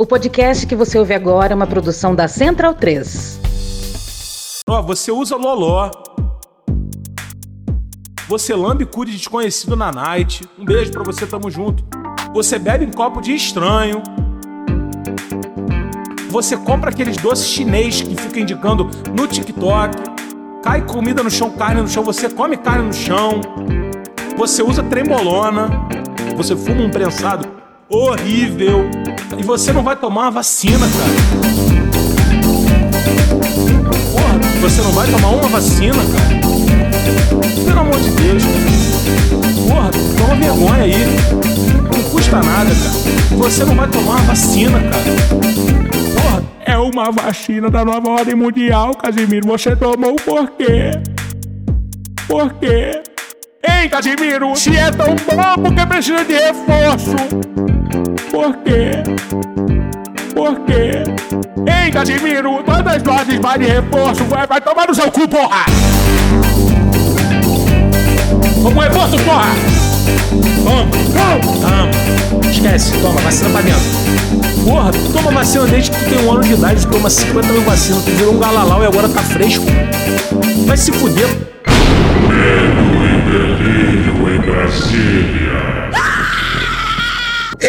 O podcast que você ouve agora é uma produção da Central 3. Ó, você usa loló. Você lambe cu de desconhecido na night. Um beijo pra você, tamo junto. Você bebe em copo de estranho. Você compra aqueles doces chinês que fica indicando no TikTok. Cai comida no chão, carne no chão. Você come carne no chão. Você usa trembolona. Você fuma um prensado horrível. E você não vai tomar uma vacina, cara. Porra, você não vai tomar uma vacina, cara. Pelo amor de Deus, cara. Porra, toma vergonha aí. Não custa nada, cara. Você não vai tomar uma vacina, cara. Porra, é uma vacina da nova ordem mundial, Casimiro. Você tomou por quê? Por quê? Ei, Casimiro, se é tão bom, por que precisa de reforço? Por quê? Por quê? Ei, Casimiro, quantas doses vai reforço? Vai, vai tomar no seu cu, porra! Como reforço, porra! Toma! Toma! Esquece, toma, vacina pra dentro. Porra, tu toma vacina desde que tu tem um ano de idade, tu toma 50 mil vacinas, tu virou um galalau e agora tá fresco. Vai se fuder. Delírio em Brasília.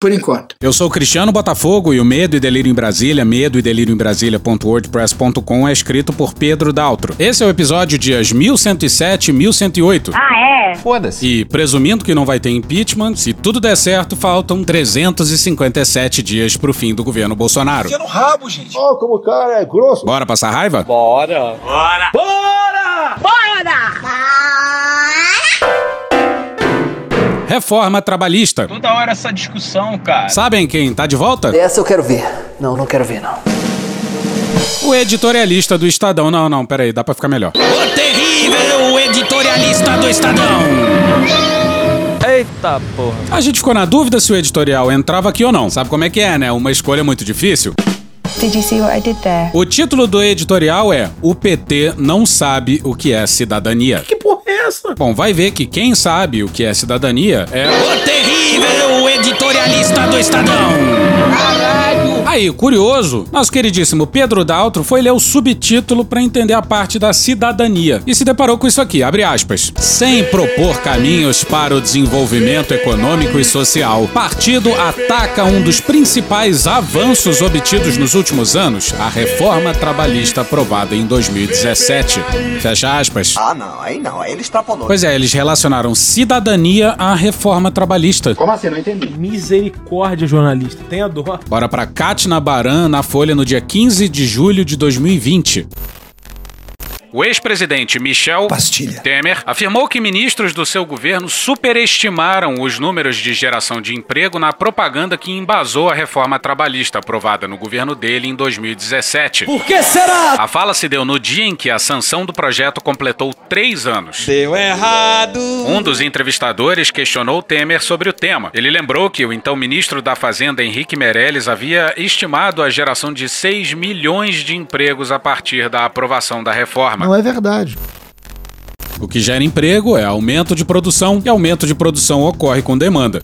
Por enquanto. Eu sou Cristiano Botafogo e o Medo e Delírio em Brasília, medo e delírio em Brasília.wordpress.com é escrito por Pedro Daltro. Esse é o episódio dias 1107 e 1108. Ah, é? Foda-se. E presumindo que não vai ter impeachment, se tudo der certo, faltam 357 dias pro fim do governo Bolsonaro. no rabo, gente. Ó, como o cara é grosso. Bora passar raiva? Bora. Reforma trabalhista. Toda hora essa discussão, cara. Sabem quem tá de volta? Essa eu quero ver. Não, não quero ver, não. O editorialista do Estadão. Não, não, peraí, dá pra ficar melhor. O terrível editorialista do Estadão. Eita porra. A gente ficou na dúvida se o editorial entrava aqui ou não. Sabe como é que é, né? Uma escolha muito difícil. Did you see what I did there? O título do editorial é O PT não sabe o que é cidadania. Que porra essa? Bom, vai ver que quem sabe o que é cidadania é. O terrível editorialista do Estadão. Aí, curioso, nosso queridíssimo Pedro Daltro foi ler o subtítulo para entender a parte da cidadania e se deparou com isso aqui, abre aspas. Sem propor caminhos para o desenvolvimento econômico e social, partido ataca um dos principais avanços obtidos nos últimos anos, a reforma trabalhista aprovada em 2017. Fecha aspas. Ah, não, aí não, aí ele extrapolou. Pois é, eles relacionaram cidadania à reforma trabalhista. Como assim? Não entendi. Misericórdia, jornalista. Tenha dó. Bora pra Katina Baran na Folha no dia 15 de julho de 2020. O ex-presidente Michel Pastilha. Temer afirmou que ministros do seu governo superestimaram os números de geração de emprego na propaganda que embasou a reforma trabalhista aprovada no governo dele em 2017. Por que será? A fala se deu no dia em que a sanção do projeto completou três anos. Deu errado. Um dos entrevistadores questionou Temer sobre o tema. Ele lembrou que o então ministro da Fazenda, Henrique Meirelles, havia estimado a geração de 6 milhões de empregos a partir da aprovação da reforma. Não é verdade. O que gera emprego é aumento de produção, e aumento de produção ocorre com demanda.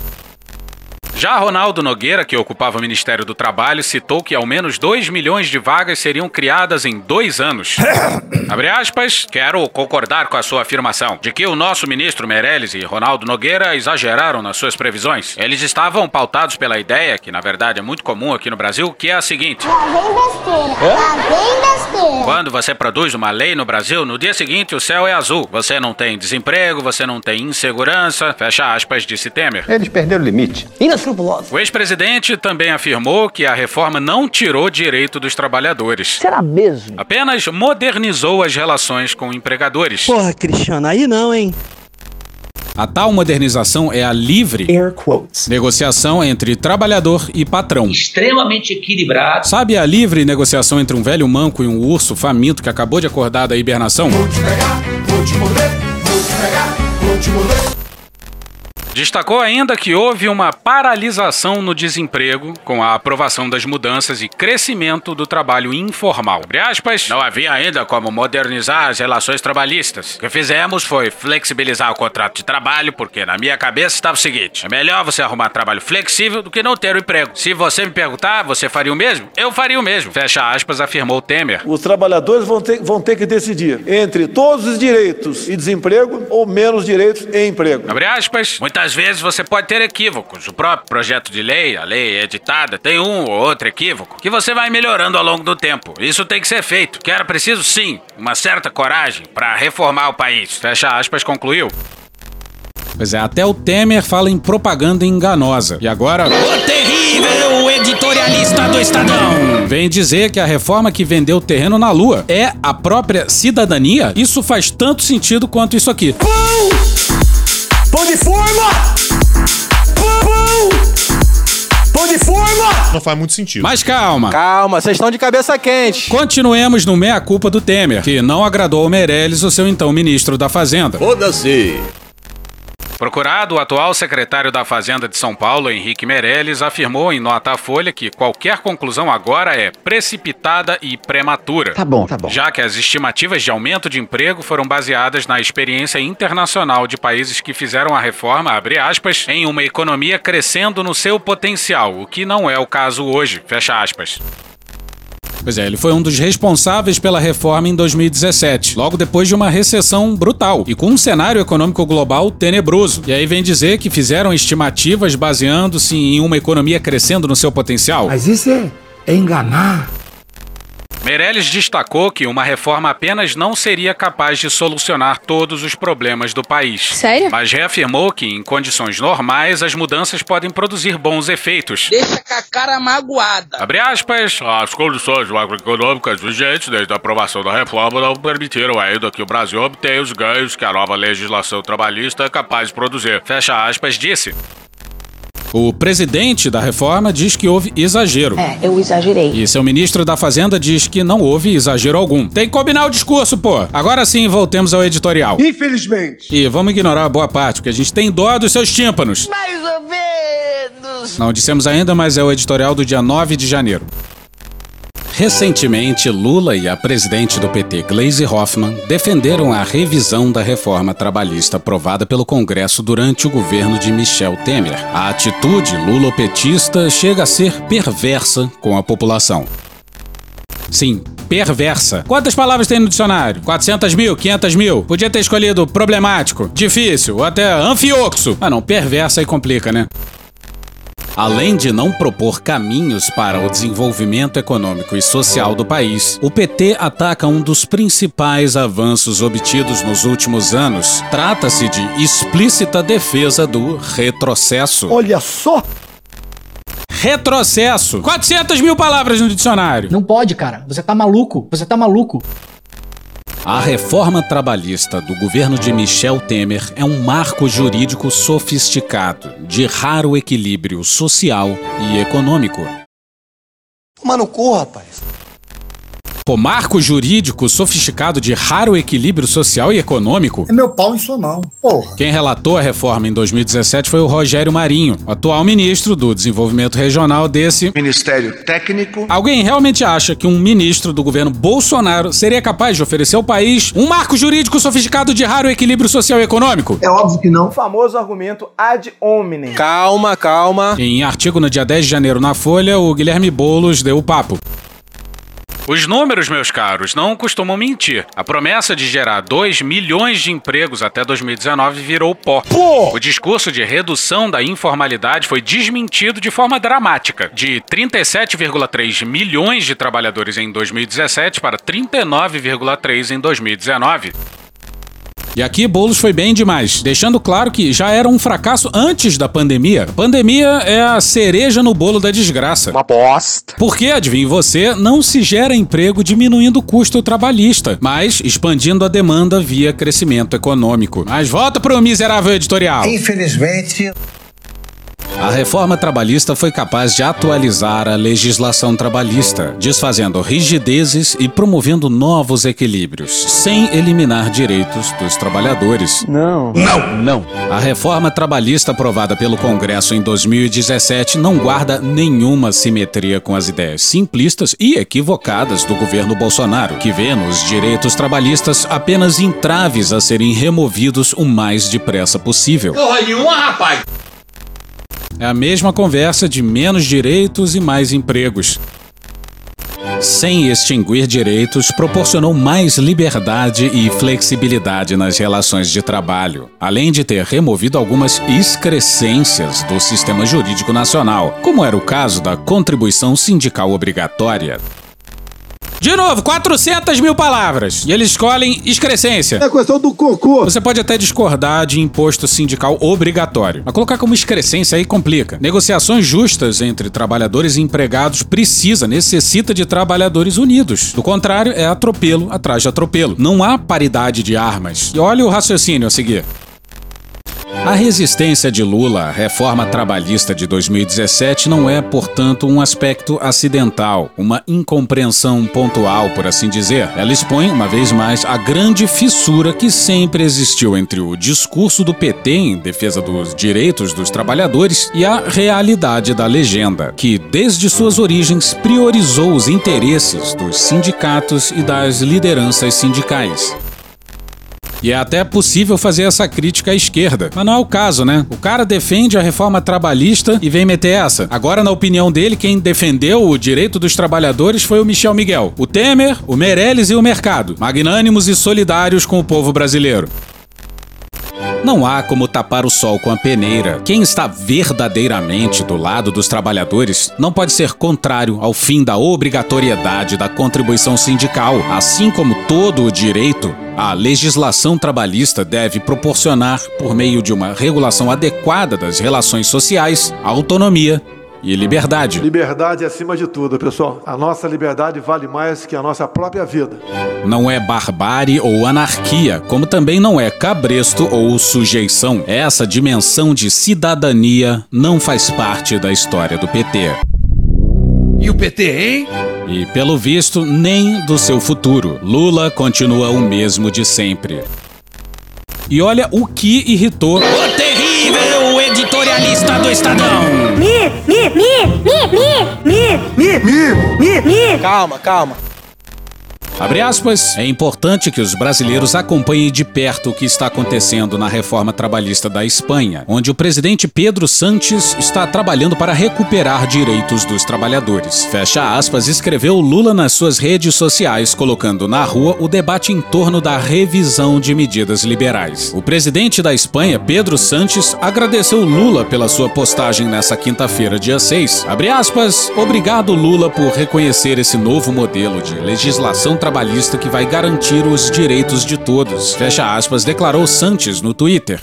Já Ronaldo Nogueira, que ocupava o Ministério do Trabalho, citou que ao menos 2 milhões de vagas seriam criadas em dois anos. Abre aspas, quero concordar com a sua afirmação de que o nosso ministro Meirelles e Ronaldo Nogueira exageraram nas suas previsões. Eles estavam pautados pela ideia, que na verdade é muito comum aqui no Brasil, que é a seguinte: Lá vem besteira. Lá vem besteira. quando você produz uma lei no Brasil, no dia seguinte o céu é azul. Você não tem desemprego, você não tem insegurança. Fecha aspas, disse Temer. Eles perderam o limite. O ex-presidente também afirmou que a reforma não tirou direito dos trabalhadores. Será mesmo? Apenas modernizou as relações com empregadores. Porra, Cristiano, aí não, hein? A tal modernização é a livre negociação entre trabalhador e patrão. Extremamente equilibrado. Sabe a livre negociação entre um velho manco e um urso faminto que acabou de acordar da hibernação? Destacou ainda que houve uma paralisação no desemprego com a aprovação das mudanças e crescimento do trabalho informal. Abre aspas, não havia ainda como modernizar as relações trabalhistas. O que fizemos foi flexibilizar o contrato de trabalho, porque na minha cabeça estava o seguinte: é melhor você arrumar trabalho flexível do que não ter o emprego. Se você me perguntar, você faria o mesmo? Eu faria o mesmo. Fecha aspas, afirmou Temer. Os trabalhadores vão ter, vão ter que decidir entre todos os direitos e desemprego ou menos direitos e emprego. Abre aspas, muitas vezes você pode ter equívocos. O próprio projeto de lei, a lei editada, tem um ou outro equívoco que você vai melhorando ao longo do tempo. Isso tem que ser feito. Que era preciso, sim, uma certa coragem para reformar o país. Fecha aspas, concluiu. Pois é, até o Temer fala em propaganda enganosa. E agora. O terrível editorialista do Estadão! Vem dizer que a reforma que vendeu o terreno na Lua é a própria cidadania? Isso faz tanto sentido quanto isso aqui. Pão! Pão de forma! Pão! Pão de forma! Não faz muito sentido. Mas calma. Calma, vocês estão de cabeça quente. Continuemos no meia-culpa do Temer, que não agradou ao Meirelles, o seu então ministro da Fazenda. Foda-se! Procurado, o atual secretário da Fazenda de São Paulo, Henrique Meirelles, afirmou em nota à Folha que qualquer conclusão agora é precipitada e prematura. Tá bom, tá bom. Já que as estimativas de aumento de emprego foram baseadas na experiência internacional de países que fizeram a reforma, abre aspas, em uma economia crescendo no seu potencial, o que não é o caso hoje, fecha aspas. Pois é, ele foi um dos responsáveis pela reforma em 2017, logo depois de uma recessão brutal e com um cenário econômico global tenebroso. E aí vem dizer que fizeram estimativas baseando-se em uma economia crescendo no seu potencial. Mas isso é, é enganar. Meirelles destacou que uma reforma apenas não seria capaz de solucionar todos os problemas do país. Sério? Mas reafirmou que, em condições normais, as mudanças podem produzir bons efeitos. Deixa com a cara magoada. Abre aspas. As condições macroeconômicas vigentes desde a aprovação da reforma não permitiram ainda que o Brasil obtenha os ganhos que a nova legislação trabalhista é capaz de produzir. Fecha aspas, disse. O presidente da reforma diz que houve exagero. É, eu exagerei. E seu ministro da Fazenda diz que não houve exagero algum. Tem que combinar o discurso, pô. Agora sim, voltemos ao editorial. Infelizmente. E vamos ignorar a boa parte, porque a gente tem dó dos seus tímpanos. Mais ou menos. Não dissemos ainda, mas é o editorial do dia 9 de janeiro. Recentemente, Lula e a presidente do PT, Gleisi Hoffmann, defenderam a revisão da reforma trabalhista aprovada pelo Congresso durante o governo de Michel Temer. A atitude lulopetista chega a ser perversa com a população. Sim, perversa. Quantas palavras tem no dicionário? 400 mil? 500 mil? Podia ter escolhido problemático, difícil ou até anfioxo. Ah não, perversa aí complica, né? Além de não propor caminhos para o desenvolvimento econômico e social do país, o PT ataca um dos principais avanços obtidos nos últimos anos. Trata-se de explícita defesa do retrocesso. Olha só! Retrocesso! 400 mil palavras no dicionário. Não pode, cara. Você tá maluco. Você tá maluco. A reforma trabalhista do governo de Michel Temer é um marco jurídico sofisticado, de raro equilíbrio social e econômico. Toma no cu, rapaz. Pô, marco jurídico sofisticado de raro equilíbrio social e econômico? É meu pau em sua mão, porra. Quem relatou a reforma em 2017 foi o Rogério Marinho, atual ministro do Desenvolvimento Regional desse Ministério Técnico. Alguém realmente acha que um ministro do governo Bolsonaro seria capaz de oferecer ao país um marco jurídico sofisticado de raro equilíbrio social e econômico? É óbvio que não. O famoso argumento ad hominem. Calma, calma. Em artigo no dia 10 de janeiro na Folha, o Guilherme Boulos deu o papo. Os números, meus caros, não costumam mentir. A promessa de gerar 2 milhões de empregos até 2019 virou pó. Pô! O discurso de redução da informalidade foi desmentido de forma dramática. De 37,3 milhões de trabalhadores em 2017 para 39,3 em 2019. E aqui Boulos foi bem demais, deixando claro que já era um fracasso antes da pandemia. A pandemia é a cereja no bolo da desgraça. Uma bosta. Porque, adivinhe você, não se gera emprego diminuindo o custo trabalhista, mas expandindo a demanda via crescimento econômico. Mas volta pro miserável editorial. Infelizmente. A reforma trabalhista foi capaz de atualizar a legislação trabalhista, desfazendo rigidezes e promovendo novos equilíbrios, sem eliminar direitos dos trabalhadores. Não. Não! Não! A reforma trabalhista aprovada pelo Congresso em 2017 não guarda nenhuma simetria com as ideias simplistas e equivocadas do governo Bolsonaro, que vê nos direitos trabalhistas apenas entraves a serem removidos o mais depressa possível. Porra nenhuma, rapaz! É a mesma conversa de menos direitos e mais empregos. Sem extinguir direitos, proporcionou mais liberdade e flexibilidade nas relações de trabalho, além de ter removido algumas excrescências do sistema jurídico nacional, como era o caso da contribuição sindical obrigatória. De novo, 400 mil palavras. E eles escolhem excrescência. É questão do cocô. Você pode até discordar de imposto sindical obrigatório. Mas colocar como excrescência aí complica. Negociações justas entre trabalhadores e empregados precisa, necessita de trabalhadores unidos. Do contrário, é atropelo atrás de atropelo. Não há paridade de armas. E olha o raciocínio a seguir. A resistência de Lula à reforma trabalhista de 2017 não é, portanto, um aspecto acidental, uma incompreensão pontual, por assim dizer. Ela expõe, uma vez mais, a grande fissura que sempre existiu entre o discurso do PT em defesa dos direitos dos trabalhadores e a realidade da legenda, que, desde suas origens, priorizou os interesses dos sindicatos e das lideranças sindicais. E é até possível fazer essa crítica à esquerda. Mas não é o caso, né? O cara defende a reforma trabalhista e vem meter essa. Agora, na opinião dele, quem defendeu o direito dos trabalhadores foi o Michel Miguel. O Temer, o Meirelles e o mercado. Magnânimos e solidários com o povo brasileiro. Não há como tapar o sol com a peneira. Quem está verdadeiramente do lado dos trabalhadores não pode ser contrário ao fim da obrigatoriedade da contribuição sindical, assim como todo o direito. A legislação trabalhista deve proporcionar, por meio de uma regulação adequada das relações sociais, autonomia e liberdade. Liberdade acima de tudo, pessoal. A nossa liberdade vale mais que a nossa própria vida. Não é barbárie ou anarquia, como também não é cabresto ou sujeição. Essa dimensão de cidadania não faz parte da história do PT. E o PT, hein? E, pelo visto, nem do seu futuro. Lula continua o mesmo de sempre. E olha o que irritou. O terrível editorialista do Estadão! Mi, mi, mi, mi, mi, mi, mi, mi, mi. Calma, calma. Aspas, é importante que os brasileiros acompanhem de perto o que está acontecendo na reforma trabalhista da Espanha, onde o presidente Pedro Sanches está trabalhando para recuperar direitos dos trabalhadores. Fecha aspas, escreveu Lula nas suas redes sociais, colocando na rua o debate em torno da revisão de medidas liberais. O presidente da Espanha, Pedro Sanches, agradeceu Lula pela sua postagem nessa quinta-feira, dia 6. Abre aspas, obrigado Lula por reconhecer esse novo modelo de legislação trabalhista que vai garantir os direitos de todos. Fecha aspas, declarou Santos no Twitter.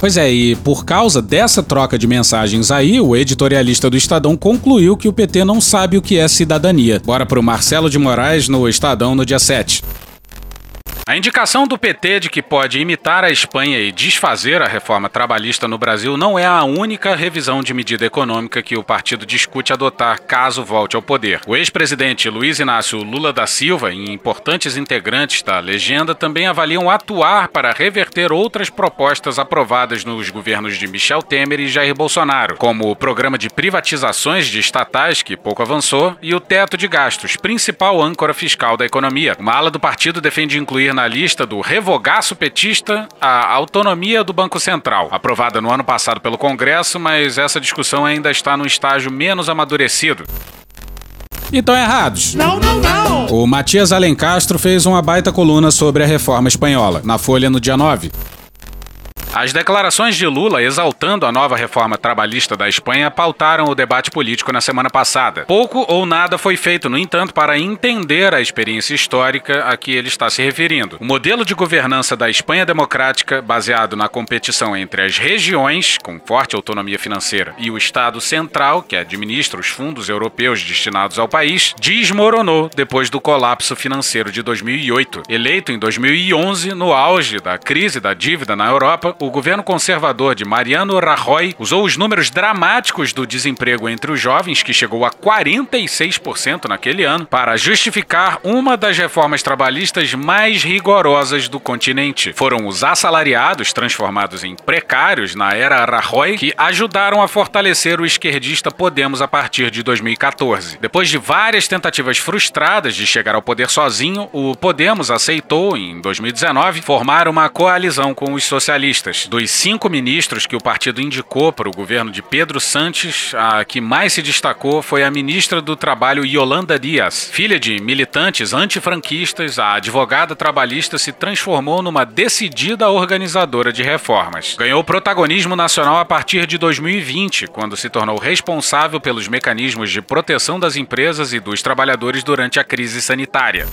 Pois é, e por causa dessa troca de mensagens aí, o editorialista do Estadão concluiu que o PT não sabe o que é cidadania. Bora pro Marcelo de Moraes no Estadão no dia 7. A indicação do PT de que pode imitar a Espanha e desfazer a reforma trabalhista no Brasil não é a única revisão de medida econômica que o partido discute adotar caso volte ao poder. O ex-presidente Luiz Inácio Lula da Silva e importantes integrantes da legenda também avaliam atuar para reverter outras propostas aprovadas nos governos de Michel Temer e Jair Bolsonaro, como o programa de privatizações de estatais, que pouco avançou, e o teto de gastos, principal âncora fiscal da economia. Uma ala do partido defende incluir na lista do revogaço petista a autonomia do Banco Central, aprovada no ano passado pelo Congresso, mas essa discussão ainda está no estágio menos amadurecido. E estão errados. Não, não, não. O Matias Alencastro fez uma baita coluna sobre a reforma espanhola, na Folha no dia 9. As declarações de Lula exaltando a nova reforma trabalhista da Espanha pautaram o debate político na semana passada. Pouco ou nada foi feito, no entanto, para entender a experiência histórica a que ele está se referindo. O modelo de governança da Espanha democrática, baseado na competição entre as regiões, com forte autonomia financeira, e o Estado central, que administra os fundos europeus destinados ao país, desmoronou depois do colapso financeiro de 2008. Eleito em 2011, no auge da crise da dívida na Europa, o governo conservador de Mariano Rajoy usou os números dramáticos do desemprego entre os jovens, que chegou a 46% naquele ano, para justificar uma das reformas trabalhistas mais rigorosas do continente. Foram os assalariados transformados em precários na era Rajoy que ajudaram a fortalecer o esquerdista Podemos a partir de 2014. Depois de várias tentativas frustradas de chegar ao poder sozinho, o Podemos aceitou, em 2019, formar uma coalizão com os socialistas. Dos cinco ministros que o partido indicou para o governo de Pedro Sanches, a que mais se destacou foi a ministra do Trabalho Yolanda Dias. Filha de militantes antifranquistas, a advogada trabalhista se transformou numa decidida organizadora de reformas. Ganhou protagonismo nacional a partir de 2020, quando se tornou responsável pelos mecanismos de proteção das empresas e dos trabalhadores durante a crise sanitária.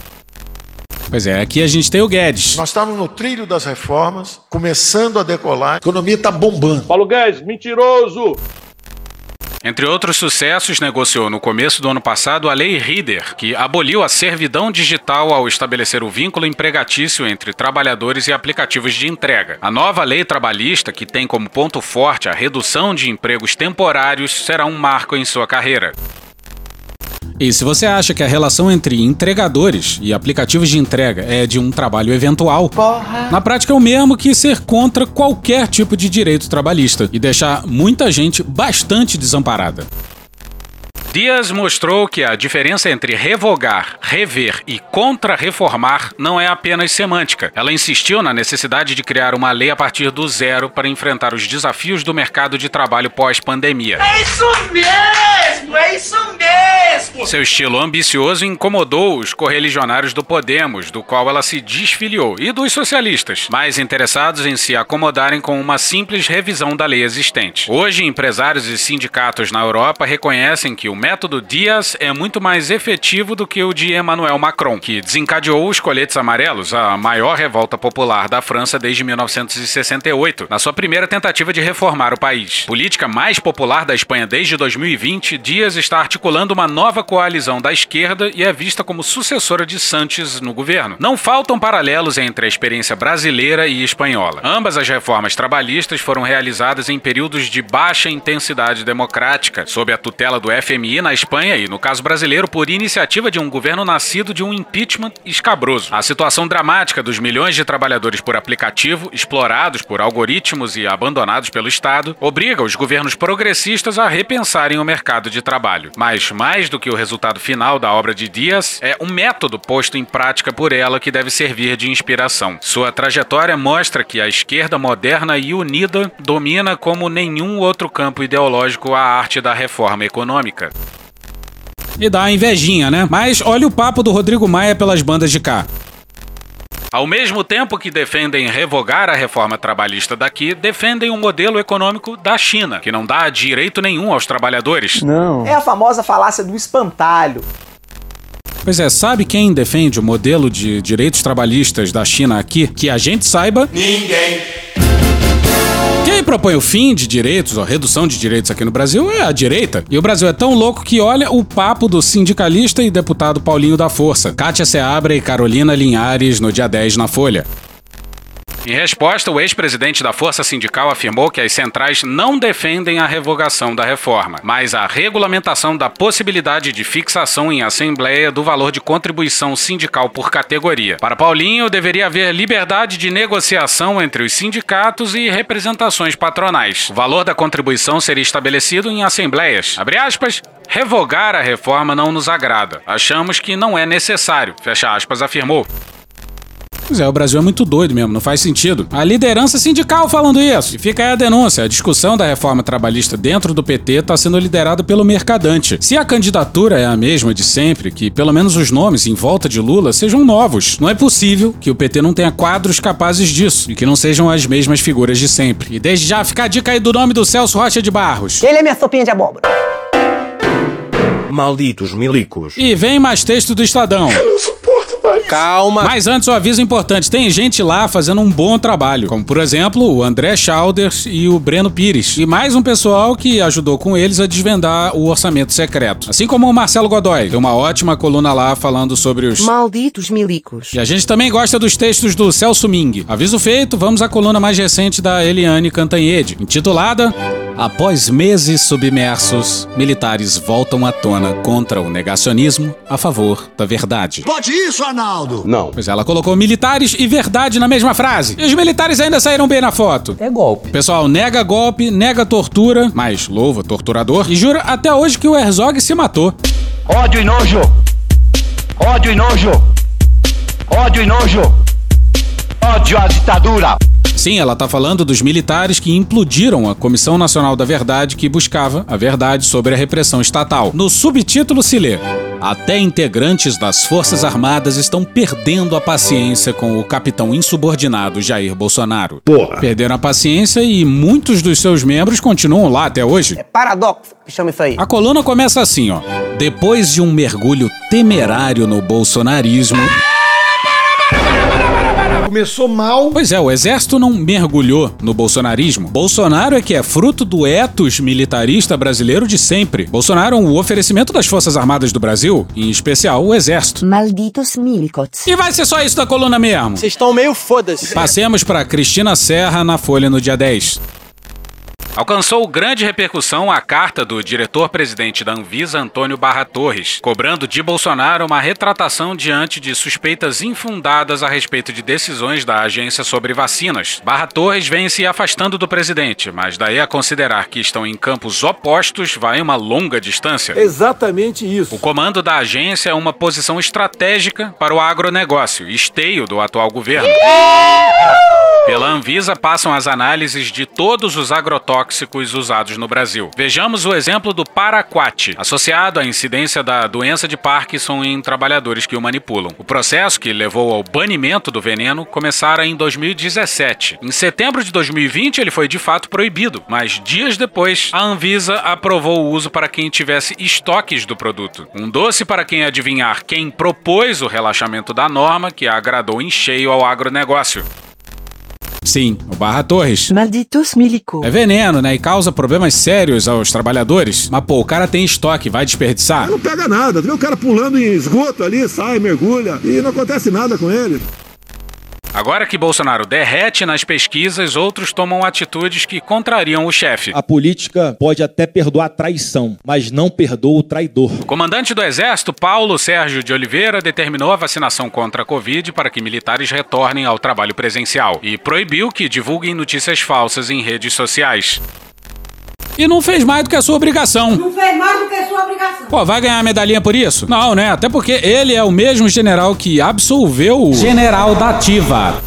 Pois é, aqui a gente tem o Guedes. Nós estamos no trilho das reformas, começando a decolar, a economia está bombando. Paulo Guedes, mentiroso! Entre outros sucessos, negociou no começo do ano passado a Lei Reader, que aboliu a servidão digital ao estabelecer o vínculo empregatício entre trabalhadores e aplicativos de entrega. A nova lei trabalhista, que tem como ponto forte a redução de empregos temporários, será um marco em sua carreira. E se você acha que a relação entre entregadores e aplicativos de entrega é de um trabalho eventual, Porra. na prática é o mesmo que ser contra qualquer tipo de direito trabalhista e deixar muita gente bastante desamparada. Dias mostrou que a diferença entre revogar, rever e contra-reformar não é apenas semântica. Ela insistiu na necessidade de criar uma lei a partir do zero para enfrentar os desafios do mercado de trabalho pós-pandemia. É isso mesmo! É isso mesmo! Seu estilo ambicioso incomodou os correligionários do Podemos, do qual ela se desfiliou, e dos socialistas, mais interessados em se acomodarem com uma simples revisão da lei existente. Hoje, empresários e sindicatos na Europa reconhecem que o método Dias é muito mais efetivo do que o de Emmanuel Macron, que desencadeou os coletes amarelos, a maior revolta popular da França desde 1968, na sua primeira tentativa de reformar o país. Política mais popular da Espanha desde 2020, Dias está articulando uma nova coalizão da esquerda e é vista como sucessora de Sanches no governo. Não faltam paralelos entre a experiência brasileira e espanhola. Ambas as reformas trabalhistas foram realizadas em períodos de baixa intensidade democrática, sob a tutela do FMI na Espanha e, no caso brasileiro, por iniciativa de um governo nascido de um impeachment escabroso. A situação dramática dos milhões de trabalhadores por aplicativo, explorados por algoritmos e abandonados pelo Estado, obriga os governos progressistas a repensarem o mercado de trabalho. Mas, mais do que o resultado final da obra de Dias, é um método posto em prática por ela que deve servir de inspiração. Sua trajetória mostra que a esquerda moderna e unida domina como nenhum outro campo ideológico a arte da reforma econômica. E dá uma invejinha, né? Mas olha o papo do Rodrigo Maia pelas bandas de cá. Ao mesmo tempo que defendem revogar a reforma trabalhista daqui, defendem um modelo econômico da China, que não dá direito nenhum aos trabalhadores. Não. É a famosa falácia do espantalho. Pois é, sabe quem defende o modelo de direitos trabalhistas da China aqui? Que a gente saiba. Ninguém. Quem propõe o fim de direitos ou redução de direitos aqui no Brasil é a direita. E o Brasil é tão louco que olha o papo do sindicalista e deputado Paulinho da Força, Kátia Seabra e Carolina Linhares no dia 10 na Folha. Em resposta, o ex-presidente da Força Sindical afirmou que as centrais não defendem a revogação da reforma, mas a regulamentação da possibilidade de fixação em assembleia do valor de contribuição sindical por categoria. Para Paulinho, deveria haver liberdade de negociação entre os sindicatos e representações patronais. O valor da contribuição seria estabelecido em assembleias. Abre aspas, revogar a reforma não nos agrada. Achamos que não é necessário, fecha aspas, afirmou. Pois é, o Brasil é muito doido mesmo, não faz sentido. A liderança sindical falando isso. E fica aí a denúncia: a discussão da reforma trabalhista dentro do PT está sendo liderada pelo Mercadante. Se a candidatura é a mesma de sempre, que pelo menos os nomes em volta de Lula sejam novos, não é possível que o PT não tenha quadros capazes disso e que não sejam as mesmas figuras de sempre. E desde já fica a dica aí do nome do Celso Rocha de Barros. Ele é minha sopinha de abóbora. Malditos milicos. E vem mais texto do Estadão. Calma. Mas antes, um aviso importante: tem gente lá fazendo um bom trabalho, como por exemplo o André Schauders e o Breno Pires. E mais um pessoal que ajudou com eles a desvendar o orçamento secreto. Assim como o Marcelo Godoy, tem uma ótima coluna lá falando sobre os. Malditos milicos. E a gente também gosta dos textos do Celso Ming. Aviso feito, vamos à coluna mais recente da Eliane Cantanhede, intitulada Após meses submersos, militares voltam à tona contra o negacionismo a favor da verdade. Pode isso, Arnaldo? Não. Pois ela colocou militares e verdade na mesma frase. E os militares ainda saíram bem na foto. É golpe. Pessoal, nega golpe, nega tortura, mas louva torturador e jura até hoje que o Herzog se matou. Ódio e nojo. Ódio e nojo. Ódio e nojo. Ódio à ditadura. Sim, ela tá falando dos militares que implodiram a Comissão Nacional da Verdade que buscava a verdade sobre a repressão estatal. No subtítulo se lê: Até integrantes das Forças Armadas estão perdendo a paciência com o capitão insubordinado Jair Bolsonaro. Porra. Perderam a paciência e muitos dos seus membros continuam lá até hoje. É paradoxo que chama isso aí. A coluna começa assim, ó. Depois de um mergulho temerário no bolsonarismo. Começou mal. Pois é, o exército não mergulhou no bolsonarismo. Bolsonaro é que é fruto do etos militarista brasileiro de sempre. Bolsonaro é um oferecimento das Forças Armadas do Brasil, em especial o exército. Malditos milicots. E vai ser só isso da coluna mesmo. Vocês estão meio foda-se. Passemos para Cristina Serra na Folha no dia 10. Alcançou grande repercussão a carta do diretor-presidente da Anvisa, Antônio Barra Torres, cobrando de Bolsonaro uma retratação diante de suspeitas infundadas a respeito de decisões da agência sobre vacinas. Barra Torres vem se afastando do presidente, mas daí a considerar que estão em campos opostos vai uma longa distância. Exatamente isso. O comando da agência é uma posição estratégica para o agronegócio, esteio do atual governo. Pela Anvisa passam as análises de todos os agrotóxicos usados no Brasil. Vejamos o exemplo do paraquat, associado à incidência da doença de Parkinson em trabalhadores que o manipulam. O processo que levou ao banimento do veneno começara em 2017. Em setembro de 2020 ele foi de fato proibido, mas dias depois a Anvisa aprovou o uso para quem tivesse estoques do produto. Um doce para quem adivinhar quem propôs o relaxamento da norma que agradou em cheio ao agronegócio. Sim, o Barra Torres. Malditos milicos. É veneno, né? E causa problemas sérios aos trabalhadores. Mas, pô, o cara tem estoque, vai desperdiçar? Não pega nada. Tu vê o cara pulando em esgoto ali, sai, mergulha e não acontece nada com ele. Agora que Bolsonaro derrete nas pesquisas, outros tomam atitudes que contrariam o chefe. A política pode até perdoar a traição, mas não perdoa o traidor. O comandante do Exército, Paulo Sérgio de Oliveira, determinou a vacinação contra a Covid para que militares retornem ao trabalho presencial e proibiu que divulguem notícias falsas em redes sociais. E não fez mais do que a sua obrigação. Não fez mais do que a sua obrigação. Pô, vai ganhar a medalhinha por isso? Não, né? Até porque ele é o mesmo general que absolveu o general da ativa.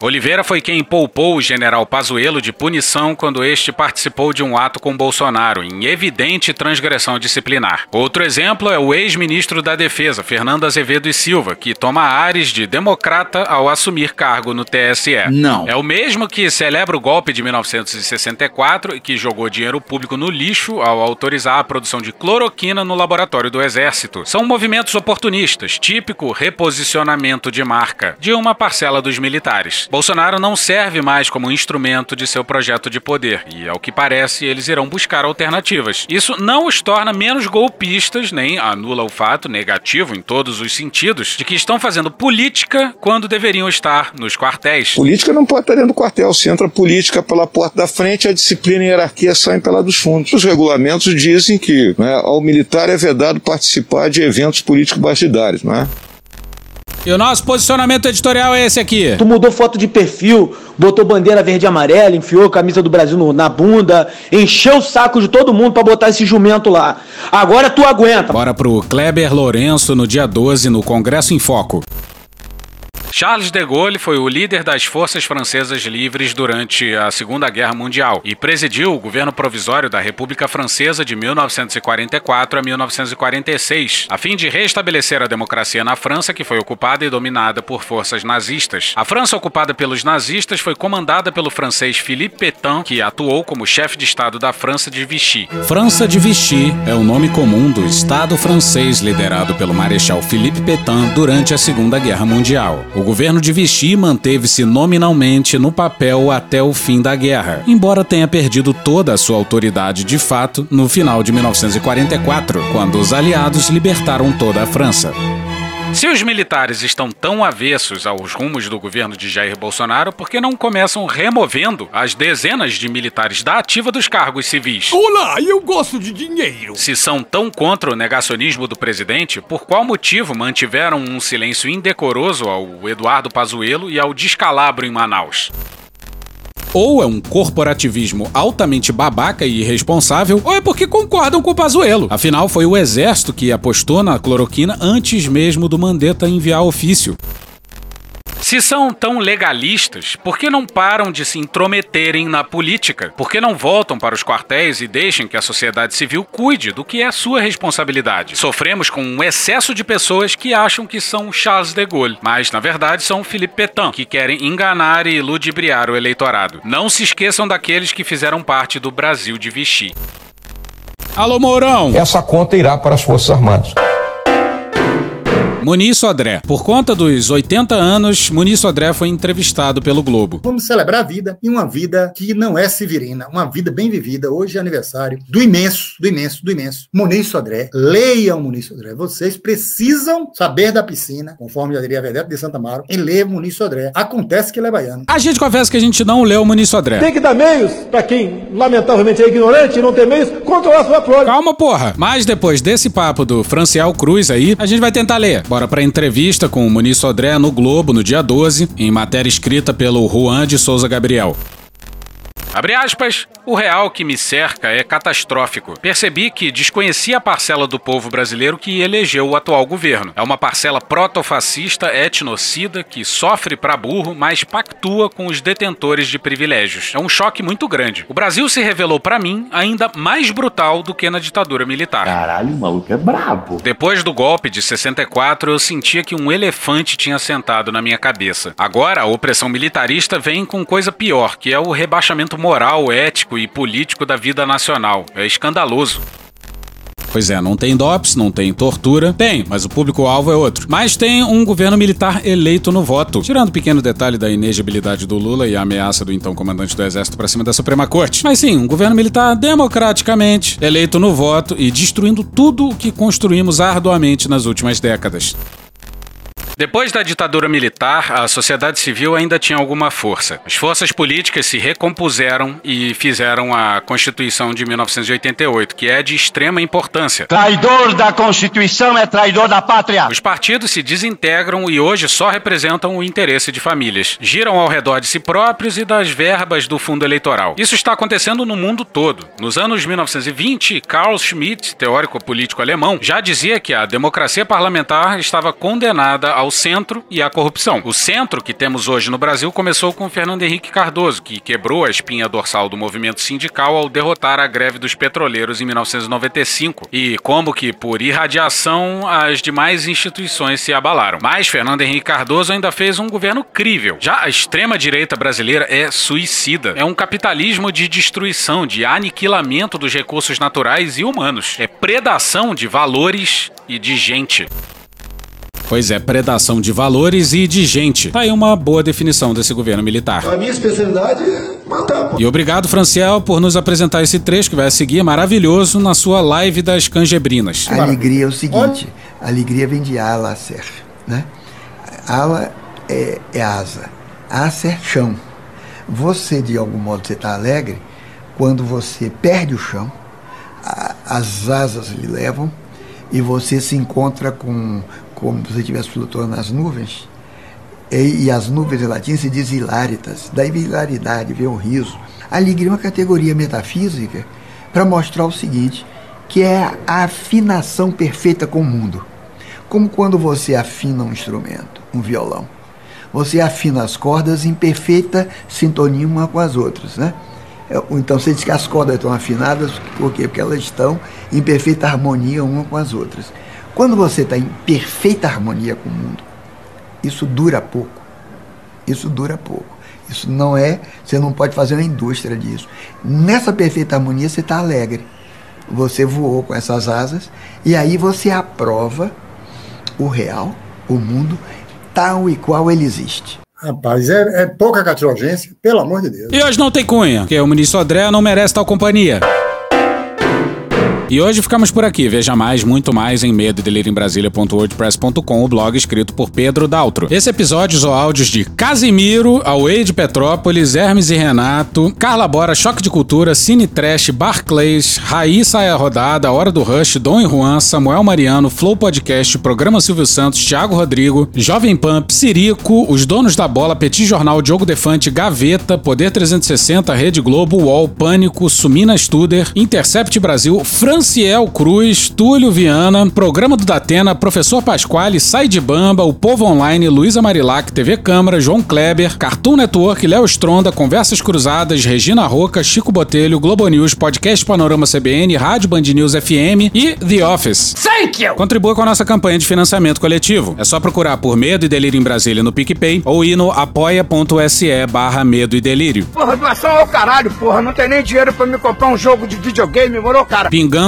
Oliveira foi quem poupou o general Pazuello de punição quando este participou de um ato com Bolsonaro, em evidente transgressão disciplinar. Outro exemplo é o ex-ministro da Defesa, Fernando Azevedo e Silva, que toma ares de democrata ao assumir cargo no TSE. Não. É o mesmo que celebra o golpe de 1964 e que jogou dinheiro público no lixo ao autorizar a produção de cloroquina no laboratório do Exército. São movimentos oportunistas, típico reposicionamento de marca de uma parcela dos militares. Bolsonaro não serve mais como instrumento de seu projeto de poder, e ao que parece, eles irão buscar alternativas. Isso não os torna menos golpistas, nem anula o fato negativo em todos os sentidos de que estão fazendo política quando deveriam estar nos quartéis. Política não pode estar dentro do quartel. Se entra política pela porta da frente, a disciplina e a hierarquia saem pela dos fundos. Os regulamentos dizem que né, ao militar é vedado participar de eventos políticos partidários, não é? E o nosso posicionamento editorial é esse aqui. Tu mudou foto de perfil, botou bandeira verde e amarela, enfiou a camisa do Brasil no- na bunda, encheu o saco de todo mundo pra botar esse jumento lá. Agora tu aguenta. Bora pro Kleber Lourenço no dia 12 no Congresso em Foco. Charles de Gaulle foi o líder das forças francesas livres durante a Segunda Guerra Mundial e presidiu o governo provisório da República Francesa de 1944 a 1946, a fim de restabelecer a democracia na França, que foi ocupada e dominada por forças nazistas. A França ocupada pelos nazistas foi comandada pelo francês Philippe Pétain, que atuou como chefe de Estado da França de Vichy. França de Vichy é o nome comum do Estado francês liderado pelo Marechal Philippe Pétain durante a Segunda Guerra Mundial. O governo de Vichy manteve-se nominalmente no papel até o fim da guerra, embora tenha perdido toda a sua autoridade de fato no final de 1944, quando os aliados libertaram toda a França. Se os militares estão tão avessos aos rumos do governo de Jair Bolsonaro, por que não começam removendo as dezenas de militares da ativa dos cargos civis? Olá, eu gosto de dinheiro. Se são tão contra o negacionismo do presidente, por qual motivo mantiveram um silêncio indecoroso ao Eduardo Pazuello e ao descalabro em Manaus? Ou é um corporativismo altamente babaca e irresponsável, ou é porque concordam com o Pazuello. Afinal, foi o exército que apostou na cloroquina antes mesmo do Mandetta enviar ofício. Se são tão legalistas, por que não param de se intrometerem na política? Por que não voltam para os quartéis e deixem que a sociedade civil cuide do que é sua responsabilidade? Sofremos com um excesso de pessoas que acham que são Charles de Gaulle, mas na verdade são Philippe Pétain, que querem enganar e ludibriar o eleitorado. Não se esqueçam daqueles que fizeram parte do Brasil de Vichy. Alô, Mourão! Essa conta irá para as Forças Armadas. Muniz Sodré. Por conta dos 80 anos, Muniz Sodré foi entrevistado pelo Globo. Vamos celebrar a vida e uma vida que não é severina, uma vida bem vivida. Hoje é aniversário do imenso, do imenso, do imenso Muniz Sodré. Leiam Muniz Sodré. Vocês precisam saber da piscina, conforme já diria a Vedete de Santa Amaro, em ler Muniz Sodré. Acontece que ele é baiano. A gente confessa que a gente não leu Muniz Sodré. Tem que dar meios para quem, lamentavelmente, é ignorante e não tem meios, controlar sua prole. Calma, porra. Mas depois desse papo do Franciel Cruz aí, a gente vai tentar ler. Bora pra entrevista com o Muniz Sodré no Globo no dia 12, em matéria escrita pelo Juan de Souza Gabriel. Abre aspas, o real que me cerca é catastrófico. Percebi que desconhecia a parcela do povo brasileiro que elegeu o atual governo. É uma parcela protofascista, etnocida, que sofre pra burro, mas pactua com os detentores de privilégios. É um choque muito grande. O Brasil se revelou para mim ainda mais brutal do que na ditadura militar. Caralho, o maluco é brabo. Depois do golpe de 64, eu sentia que um elefante tinha sentado na minha cabeça. Agora, a opressão militarista vem com coisa pior, que é o rebaixamento moral, ético e político da vida nacional. É escandaloso. Pois é, não tem DOPS, não tem tortura. Tem, mas o público-alvo é outro. Mas tem um governo militar eleito no voto. Tirando o pequeno detalhe da inegibilidade do Lula e a ameaça do então comandante do exército para cima da Suprema Corte. Mas sim, um governo militar democraticamente eleito no voto e destruindo tudo o que construímos arduamente nas últimas décadas. Depois da ditadura militar, a sociedade civil ainda tinha alguma força. As forças políticas se recompuseram e fizeram a Constituição de 1988, que é de extrema importância. Traidor da Constituição é traidor da pátria. Os partidos se desintegram e hoje só representam o interesse de famílias. Giram ao redor de si próprios e das verbas do fundo eleitoral. Isso está acontecendo no mundo todo. Nos anos 1920, Carl Schmitt, teórico político alemão, já dizia que a democracia parlamentar estava condenada ao centro e à corrupção. O centro que temos hoje no Brasil começou com Fernando Henrique Cardoso, que quebrou a espinha dorsal do movimento sindical ao derrotar a greve dos petroleiros em 1995. E como que por irradiação as demais instituições se abalaram. Mas Fernando Henrique Cardoso ainda fez um governo crível. Já a extrema direita brasileira é suicida. É um capitalismo de destruição, de aniquilamento dos recursos naturais e humanos. É predação de valores e de gente. Pois é, predação de valores e de gente. Tá aí uma boa definição desse governo militar. A minha especialidade é matar. E obrigado, Franciel, por nos apresentar esse trecho que vai seguir maravilhoso na sua live das cangebrinas. A alegria é o seguinte: a alegria vem de ala, ser, né? Ala é, é asa, acer chão. Você, de algum modo, você está alegre quando você perde o chão, a, as asas lhe levam e você se encontra com como se estivesse flutuando nas nuvens, e, e, as nuvens em latim se diz hilaritas, da hilaridade vem o riso. A alegria é uma categoria metafísica para mostrar o seguinte, que é a afinação perfeita com o mundo. Como quando você afina um instrumento, um violão. você afina as cordas em perfeita sintonia uma com as outras, né? É, então você diz que as cordas estão afinadas, por quê? Porque elas estão em perfeita harmonia uma com as outras. Quando você está em perfeita harmonia com o mundo, isso dura pouco. Isso dura pouco. Isso não é, você não pode fazer uma indústria disso. Nessa perfeita harmonia você está alegre. Você voou com essas asas e aí você aprova o real, o mundo, tal e qual ele existe. Rapaz, é, é pouca catilogência, pelo amor de Deus. E hoje não tem cunha, porque o ministro André não merece tal companhia. E hoje ficamos por aqui. Veja mais, muito mais em medo o blog escrito por Pedro Daltro. Esse episódio usou áudios de Casimiro, Away de Petrópolis, Hermes e Renato, Carla Bora, Choque de Cultura, Cine Trash, Barclays, Raíssa é a Rodada, Hora do Rush, Dom e Juan, Samuel Mariano, Flow Podcast, Programa Silvio Santos, Thiago Rodrigo, Jovem Pan, Psirico, Os Donos da Bola, Petit Jornal, Diogo Defante, Gaveta, Poder 360, Rede Globo, UOL, Pânico, Sumina Studer, Intercept Brasil, Fran Franciel Cruz, Túlio Viana, Programa do Datena, Professor Pasquale, Sai de Bamba, O Povo Online, Luísa Marilac, TV Câmara, João Kleber, Cartoon Network, Léo Stronda, Conversas Cruzadas, Regina Roca, Chico Botelho, Globo News, Podcast Panorama CBN, Rádio Band News FM e The Office. Thank you! Contribua com a nossa campanha de financiamento coletivo. É só procurar por Medo e Delírio em Brasília no PicPay ou ir no apoia.se barra Medo e Delírio. Porra, doação ao caralho, porra. Não tem nem dinheiro pra me comprar um jogo de videogame, morou, cara? Pingando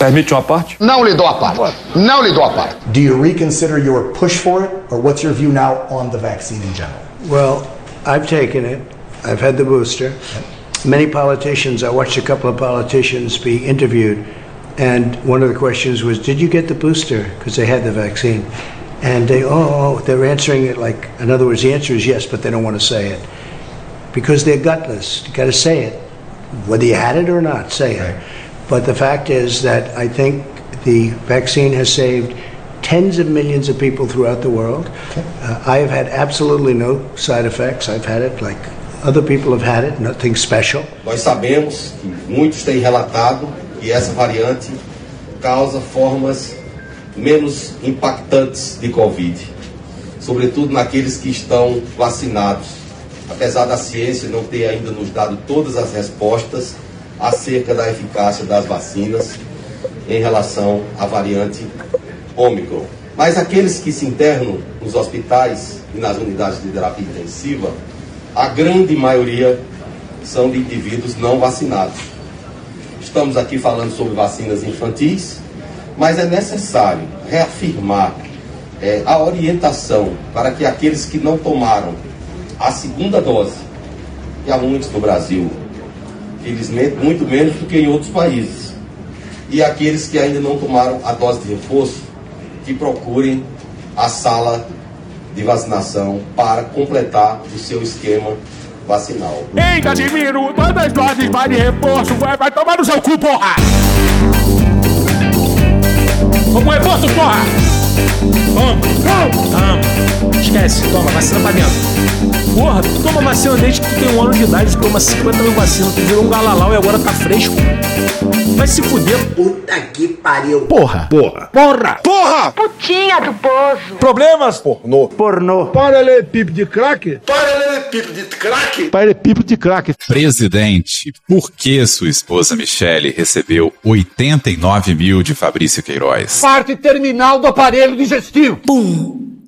Permite uma parte? Não lhe dou a parte. Não lhe dou a parte. Do you reconsider your push for it, or what's your view now on the vaccine in general? Well, I've taken it. I've had the booster. Many politicians, I watched a couple of politicians be interviewed, and one of the questions was, Did you get the booster? Because they had the vaccine. And they, oh, oh, oh, they're answering it like, in other words, the answer is yes, but they don't want to say it. Because they're gutless. You got to say it. Whether you had it or not, say it. But the fact is that I think the vaccine has saved tens of millions of people throughout the world. Uh, I have had absolutely no side effects. I've had it like other people have had it, nothing special. Nós sabemos que muitos têm relatado que essa variante causa formas menos impactantes de Covid, sobretudo naqueles que estão vacinados. Apesar da ciência não ter ainda nos dado todas as respostas, acerca da eficácia das vacinas em relação à variante Ômicron. Mas aqueles que se internam nos hospitais e nas unidades de terapia intensiva, a grande maioria são de indivíduos não vacinados. Estamos aqui falando sobre vacinas infantis, mas é necessário reafirmar é, a orientação para que aqueles que não tomaram a segunda dose, e há muitos no Brasil, felizmente muito menos do que em outros países. E aqueles que ainda não tomaram a dose de reforço, que procurem a sala de vacinação para completar o seu esquema vacinal. Ei, Casimiro, quantas doses vai de reforço? Vai, vai tomar no seu cu, porra! Como reforço, porra! Toma! Toma! Esquece, toma, vacina pra dentro. Porra, tu toma vacina desde que tu tem um ano de idade, tu toma 50 mil vacinas, tu virou um galalau e agora tá fresco. Vai se fuder. Puta que pariu. Porra! Porra! Porra! Porra! Putinha do poço. Problemas? Pornô. Pornô. Paralelepípedo de crack? Paralelepípedo de crack? Paralelepípedo de crack. Presidente, por que sua esposa Michele recebeu 89 mil de Fabrício Queiroz? Parte terminal do aparelho digestivo. Pum!